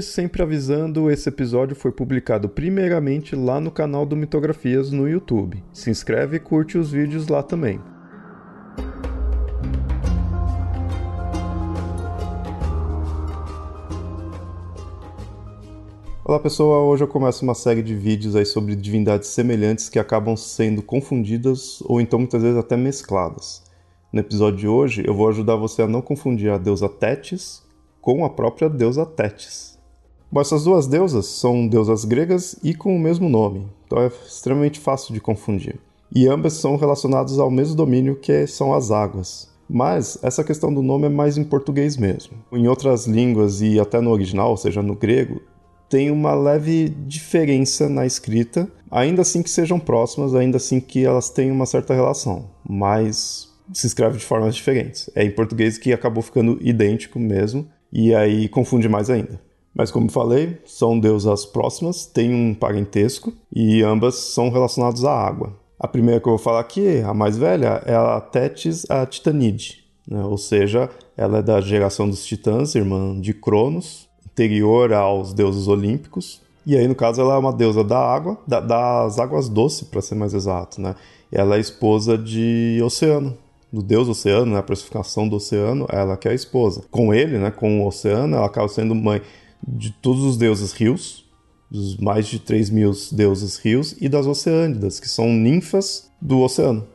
Sempre avisando, esse episódio foi publicado primeiramente lá no canal do Mitografias no YouTube. Se inscreve e curte os vídeos lá também. Olá pessoal, hoje eu começo uma série de vídeos aí sobre divindades semelhantes que acabam sendo confundidas ou então muitas vezes até mescladas. No episódio de hoje eu vou ajudar você a não confundir a deusa Tétis com a própria deusa Tétis. Bom, essas duas deusas são deusas gregas e com o mesmo nome, então é extremamente fácil de confundir. E ambas são relacionadas ao mesmo domínio que são as águas. Mas essa questão do nome é mais em português mesmo. Em outras línguas e até no original, ou seja, no grego, tem uma leve diferença na escrita, ainda assim que sejam próximas, ainda assim que elas tenham uma certa relação, mas se escreve de formas diferentes. É em português que acabou ficando idêntico mesmo, e aí confunde mais ainda. Mas como falei, são deusas próximas, têm um parentesco e ambas são relacionadas à água. A primeira que eu vou falar aqui, a mais velha, é a Tétis a Titanide, né? ou seja, ela é da geração dos titãs, irmã de Cronos, anterior aos deuses olímpicos. E aí, no caso, ela é uma deusa da água, da, das águas doces, para ser mais exato. Né? Ela é esposa de Oceano, do deus oceano, né, a personificação do oceano, ela que é a esposa. Com ele, né, com o oceano, ela acaba sendo mãe de todos os deuses rios, dos mais de 3 mil deuses rios, e das oceânidas, que são ninfas do oceano.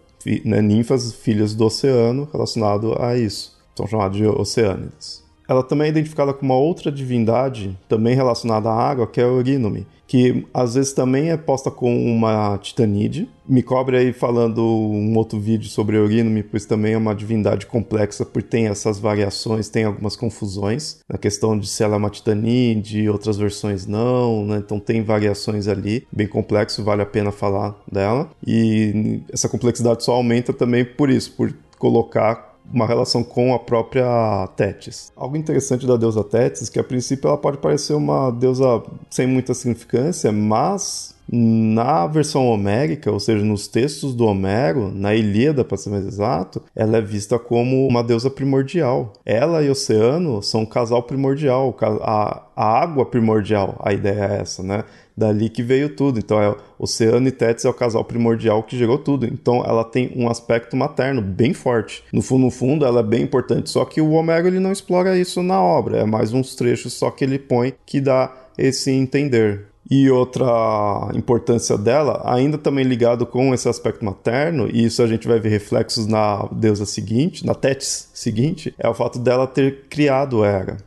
Né, ninfas, filhas do oceano, relacionado a isso. São chamadas de oceânidas. Ela também é identificada com uma outra divindade, também relacionada à água, que é a Eurínome, que às vezes também é posta com uma titanide. Me cobre aí falando um outro vídeo sobre Eurínome, pois também é uma divindade complexa, porque tem essas variações, tem algumas confusões na questão de se ela é uma titanide, outras versões não, né? Então tem variações ali, bem complexo, vale a pena falar dela. E essa complexidade só aumenta também por isso, por colocar uma relação com a própria Tétis. Algo interessante da deusa Tétis é que a princípio ela pode parecer uma deusa sem muita significância, mas na versão homérica, ou seja, nos textos do Homero, na Ilíada, para ser mais exato, ela é vista como uma deusa primordial. Ela e o oceano são um casal primordial, a, a água primordial, a ideia é essa, né? Dali que veio tudo. Então, é Oceano e Tétis é o casal primordial que gerou tudo. Então, ela tem um aspecto materno bem forte. No fundo, no fundo, ela é bem importante. Só que o Homero ele não explora isso na obra. É mais uns trechos só que ele põe que dá esse entender. E outra importância dela, ainda também ligado com esse aspecto materno, e isso a gente vai ver reflexos na deusa seguinte, na Tétis seguinte, é o fato dela ter criado Hera.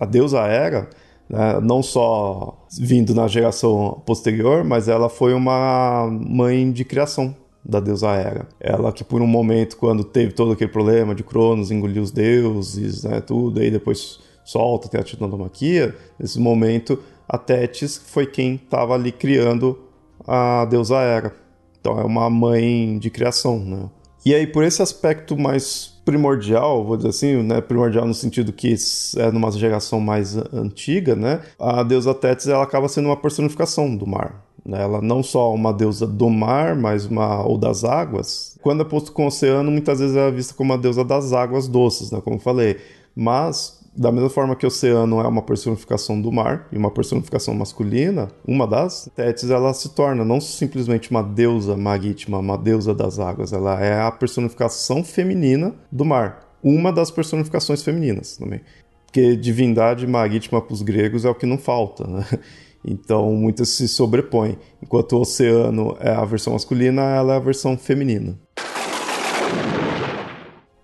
A deusa Hera, né, não só vindo na geração posterior, mas ela foi uma mãe de criação da deusa Hera. Ela que por um momento, quando teve todo aquele problema de Cronos, engoliu os deuses, né, tudo, aí depois solta, tem a titanomaquia, nesse momento a Tétis foi quem estava ali criando a deusa Hera. Então é uma mãe de criação, né? E aí, por esse aspecto mais primordial, vou dizer assim, né, primordial no sentido que é numa geração mais antiga, né, a deusa Tétis ela acaba sendo uma personificação do mar. Né? Ela não só uma deusa do mar, mas uma ou das águas. Quando é posto com o oceano, muitas vezes é vista como uma deusa das águas doces, né, como eu falei. Mas da mesma forma que o oceano é uma personificação do mar e uma personificação masculina, uma das Tétis ela se torna não simplesmente uma deusa marítima, uma deusa das águas, ela é a personificação feminina do mar, uma das personificações femininas também. Porque divindade marítima para os gregos é o que não falta, né? Então muitas se sobrepõem. Enquanto o oceano é a versão masculina, ela é a versão feminina.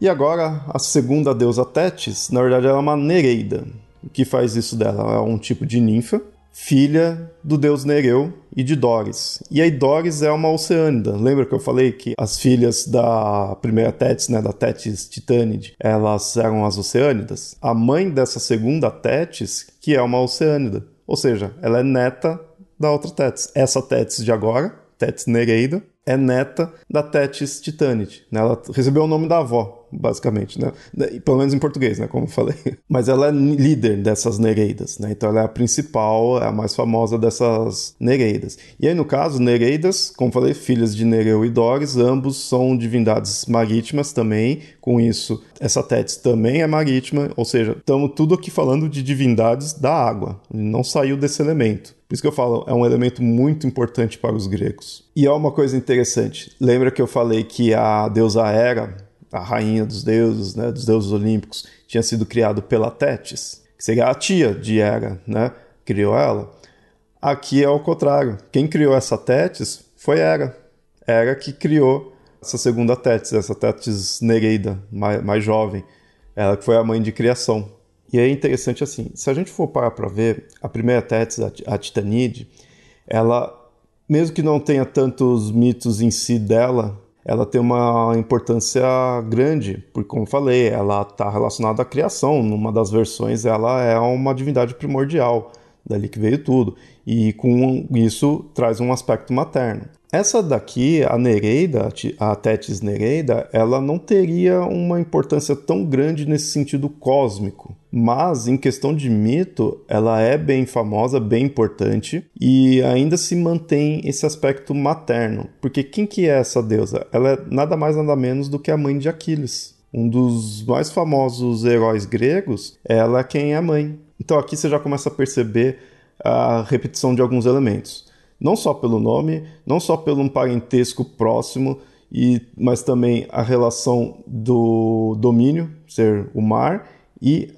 E agora, a segunda deusa Tétis, na verdade, ela é uma Nereida. O que faz isso dela? Ela é um tipo de ninfa, filha do deus Nereu e de Doris. E aí Doris é uma oceânida. Lembra que eu falei que as filhas da primeira Tétis, né, da Tétis Titânide, elas eram as oceânidas? A mãe dessa segunda Tétis, que é uma oceânida. Ou seja, ela é neta da outra Tétis. Essa Tétis de agora, Tétis Nereida, é neta da Tétis Titanite. Né? Ela recebeu o nome da avó, basicamente, né? Pelo menos em português, né? Como eu falei. Mas ela é líder dessas Nereidas, né? Então ela é a principal, é a mais famosa dessas Nereidas. E aí, no caso, Nereidas, como eu falei, filhas de Nereu e Doris, ambos são divindades marítimas também. Com isso, essa Tétis também é marítima, ou seja, estamos tudo aqui falando de divindades da água. Não saiu desse elemento. Por isso que eu falo, é um elemento muito importante para os gregos. E é uma coisa interessante. Lembra que eu falei que a deusa Hera, a rainha dos deuses, né, dos deuses olímpicos, tinha sido criado pela Tétis, que seria a tia de Hera, né? Criou ela. Aqui é o contrário. Quem criou essa Tétis foi Hera. Hera que criou essa segunda Tétis, essa Tétis Nereida, mais, mais jovem. Ela que foi a mãe de criação. E é interessante assim, se a gente for parar para ver, a primeira Tétis, a Titanide, ela, mesmo que não tenha tantos mitos em si dela, ela tem uma importância grande, porque como falei, ela está relacionada à criação. Numa das versões, ela é uma divindade primordial, dali que veio tudo. E com isso traz um aspecto materno. Essa daqui, a Nereida, a Tétis Nereida, ela não teria uma importância tão grande nesse sentido cósmico. Mas, em questão de mito, ela é bem famosa, bem importante e ainda se mantém esse aspecto materno. Porque quem que é essa deusa? Ela é nada mais nada menos do que a mãe de Aquiles. Um dos mais famosos heróis gregos, ela é quem é a mãe. Então aqui você já começa a perceber a repetição de alguns elementos não só pelo nome, não só pelo um parentesco próximo, e, mas também a relação do domínio, ser o mar, e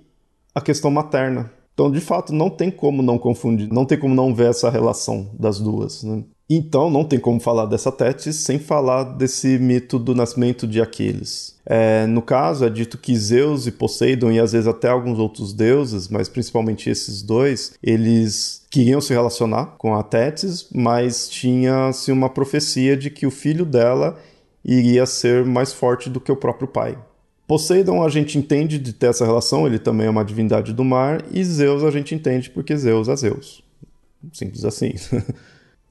a questão materna. Então, de fato, não tem como não confundir, não tem como não ver essa relação das duas. Né? Então, não tem como falar dessa Tétis sem falar desse mito do nascimento de Aquiles. É, no caso, é dito que Zeus e Poseidon, e às vezes até alguns outros deuses, mas principalmente esses dois, eles queriam se relacionar com a Tétis, mas tinha-se uma profecia de que o filho dela iria ser mais forte do que o próprio pai. Poseidon a gente entende de ter essa relação, ele também é uma divindade do mar, e Zeus a gente entende porque Zeus é Zeus. Simples assim.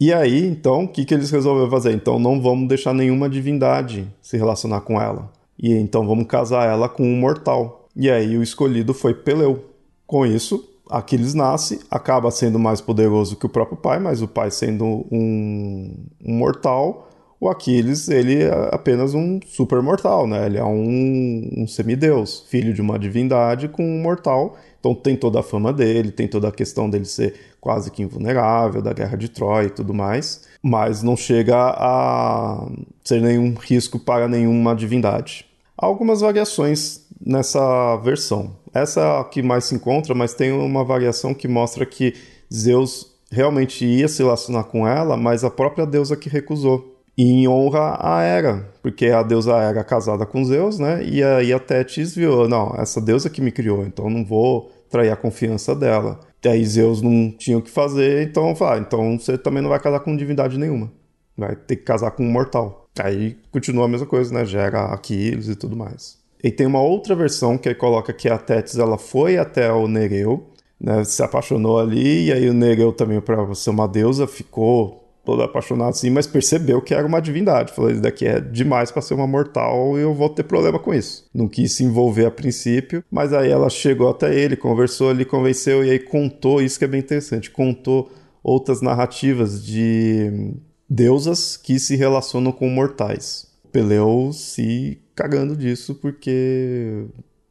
E aí, então, o que, que eles resolveram fazer? Então, não vamos deixar nenhuma divindade se relacionar com ela. E então vamos casar ela com um mortal. E aí o escolhido foi Peleu. Com isso, Aquiles nasce, acaba sendo mais poderoso que o próprio pai, mas o pai sendo um, um mortal, o Aquiles ele é apenas um super mortal, né? Ele é um, um semideus, filho de uma divindade com um mortal. Então tem toda a fama dele, tem toda a questão dele ser quase que invulnerável, da guerra de Troia e tudo mais, mas não chega a ser nenhum risco para nenhuma divindade. Há algumas variações nessa versão. Essa é a que mais se encontra, mas tem uma variação que mostra que Zeus realmente ia se relacionar com ela, mas a própria deusa que recusou em honra a Hera, porque a deusa Hera casada com Zeus, né? E aí a Tétis viu, não, essa deusa que me criou, então não vou trair a confiança dela. E aí Zeus não tinha o que fazer, então fala, ah, então você também não vai casar com divindade nenhuma. Vai ter que casar com um mortal. Aí continua a mesma coisa, né? Gera Aquiles e tudo mais. E tem uma outra versão que coloca que a Tétis ela foi até o Nereu, né? Se apaixonou ali, e aí o Nereu também, para ser uma deusa, ficou todo apaixonado assim, mas percebeu que era uma divindade. Falou: isso daqui é demais para ser uma mortal e eu vou ter problema com isso. Não quis se envolver a princípio, mas aí ela chegou até ele, conversou ali, convenceu e aí contou. Isso que é bem interessante: contou outras narrativas de deusas que se relacionam com mortais. Peleu se cagando disso porque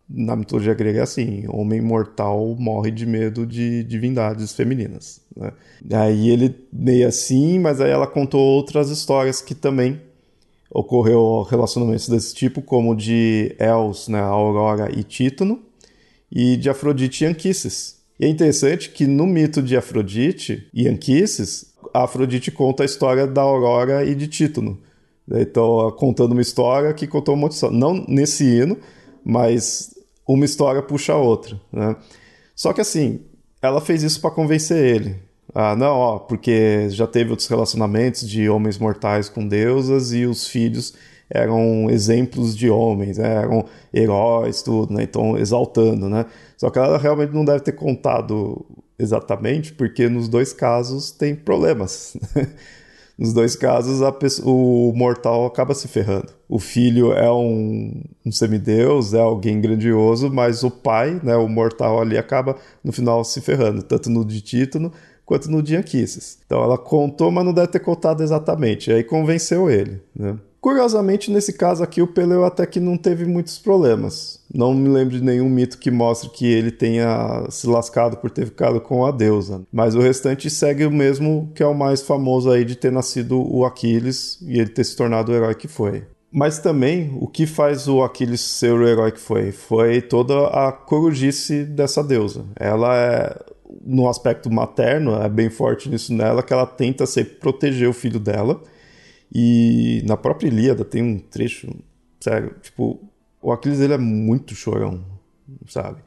na mitologia grega é assim: homem mortal morre de medo de divindades femininas. Né? Aí ele meio assim, mas aí ela contou outras histórias que também ocorreu relacionamentos desse tipo, como de Els, né, Aurora e Títono, e de Afrodite e Anquises. E é interessante que no mito de Afrodite e Anquises, a Afrodite conta a história da Aurora e de Títono. Então, contando uma história que contou um monte de história. Não nesse hino, mas uma história puxa a outra, né? Só que assim, ela fez isso para convencer ele. Ah, não, ó, porque já teve outros relacionamentos de homens mortais com deusas e os filhos eram exemplos de homens, né? eram heróis, tudo, né? Então, exaltando, né? Só que ela realmente não deve ter contado exatamente, porque nos dois casos tem problemas. Nos dois casos, pessoa, o mortal acaba se ferrando. O filho é um, um, semideus, é alguém grandioso, mas o pai, né, o mortal ali, acaba no final se ferrando, tanto no de Títono quanto no de Anquises. Então ela contou, mas não deve ter contado exatamente. Aí convenceu ele. Né? Curiosamente, nesse caso aqui, o Peleu até que não teve muitos problemas. Não me lembro de nenhum mito que mostre que ele tenha se lascado por ter ficado com a deusa. Mas o restante segue o mesmo que é o mais famoso aí de ter nascido o Aquiles e ele ter se tornado o herói que foi. Mas também, o que faz o Aquiles ser o herói que foi? Foi toda a corujice dessa deusa. Ela é, no aspecto materno, é bem forte nisso nela, que ela tenta sempre proteger o filho dela e na própria Ilíada tem um trecho, sério, tipo, o Aquiles ele é muito chorão, sabe?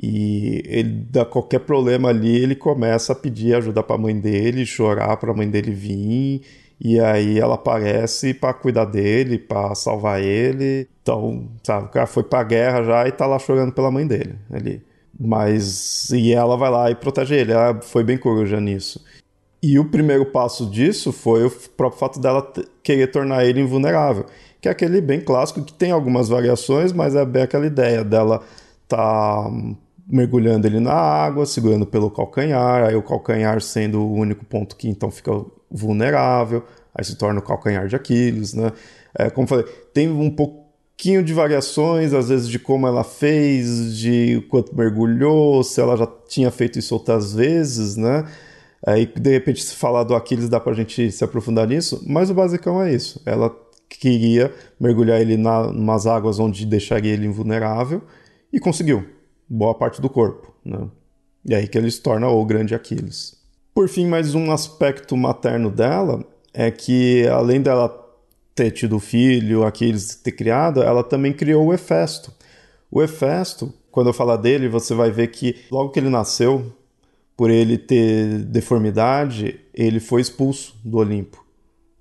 E ele dá qualquer problema ali, ele começa a pedir ajuda para a mãe dele, chorar para a mãe dele vir, e aí ela aparece para cuidar dele, para salvar ele. Então, sabe, o cara foi para guerra já e tá lá chorando pela mãe dele ali. Mas e ela vai lá e protege ele. Ela foi bem coruja nisso. E o primeiro passo disso foi o próprio fato dela querer tornar ele invulnerável, que é aquele bem clássico que tem algumas variações, mas é bem aquela ideia dela tá mergulhando ele na água, segurando pelo calcanhar, aí o calcanhar sendo o único ponto que então fica vulnerável, aí se torna o calcanhar de Aquiles, né? É, como falei, tem um pouquinho de variações, às vezes de como ela fez, de quanto mergulhou, se ela já tinha feito isso outras vezes, né? Aí, de repente, se falar do Aquiles, dá pra gente se aprofundar nisso, mas o basicão é isso. Ela queria mergulhar ele na umas águas onde deixaria ele invulnerável e conseguiu. Boa parte do corpo, né? E aí que ele se torna o grande Aquiles. Por fim, mais um aspecto materno dela é que, além dela ter tido filho, Aquiles ter criado, ela também criou o Hefesto. O Hefesto, quando eu falar dele, você vai ver que logo que ele nasceu, por ele ter deformidade, ele foi expulso do Olimpo.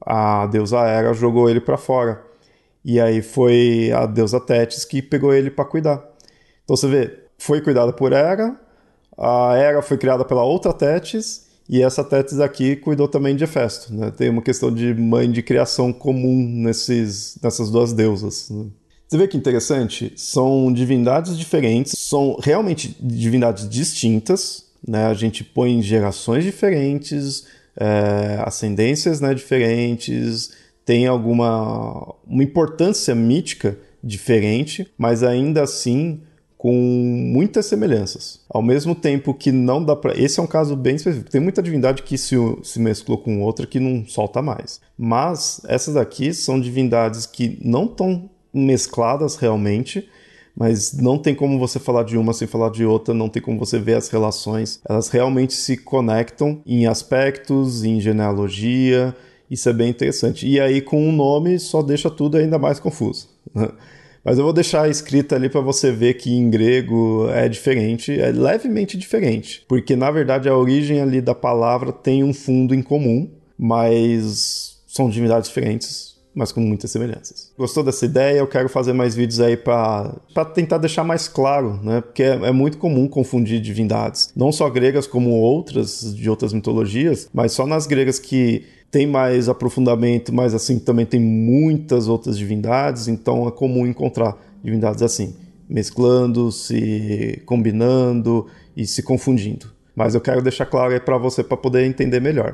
A deusa Hera jogou ele para fora. E aí foi a deusa Tétis que pegou ele para cuidar. Então você vê, foi cuidada por Hera, a Hera foi criada pela outra Tétis, e essa Tétis aqui cuidou também de Hefesto. Né? Tem uma questão de mãe de criação comum nesses, nessas duas deusas. Né? Você vê que interessante? São divindades diferentes, são realmente divindades distintas, né? A gente põe gerações diferentes, é, ascendências né, diferentes, tem alguma uma importância mítica diferente, mas ainda assim com muitas semelhanças. Ao mesmo tempo que não dá para. Esse é um caso bem específico. Tem muita divindade que se, se mesclou com outra que não solta mais. Mas essas aqui são divindades que não estão mescladas realmente, mas não tem como você falar de uma sem falar de outra, não tem como você ver as relações. Elas realmente se conectam em aspectos, em genealogia. Isso é bem interessante. E aí, com um nome, só deixa tudo ainda mais confuso. Né? Mas eu vou deixar escrito ali para você ver que em grego é diferente, é levemente diferente, porque na verdade a origem ali da palavra tem um fundo em comum, mas são divindades diferentes mas com muitas semelhanças. Gostou dessa ideia? Eu quero fazer mais vídeos aí para tentar deixar mais claro, né? Porque é, é, muito comum confundir divindades, não só gregas como outras de outras mitologias, mas só nas gregas que tem mais aprofundamento, mas assim também tem muitas outras divindades, então é comum encontrar divindades assim, mesclando, se combinando e se confundindo. Mas eu quero deixar claro aí para você para poder entender melhor.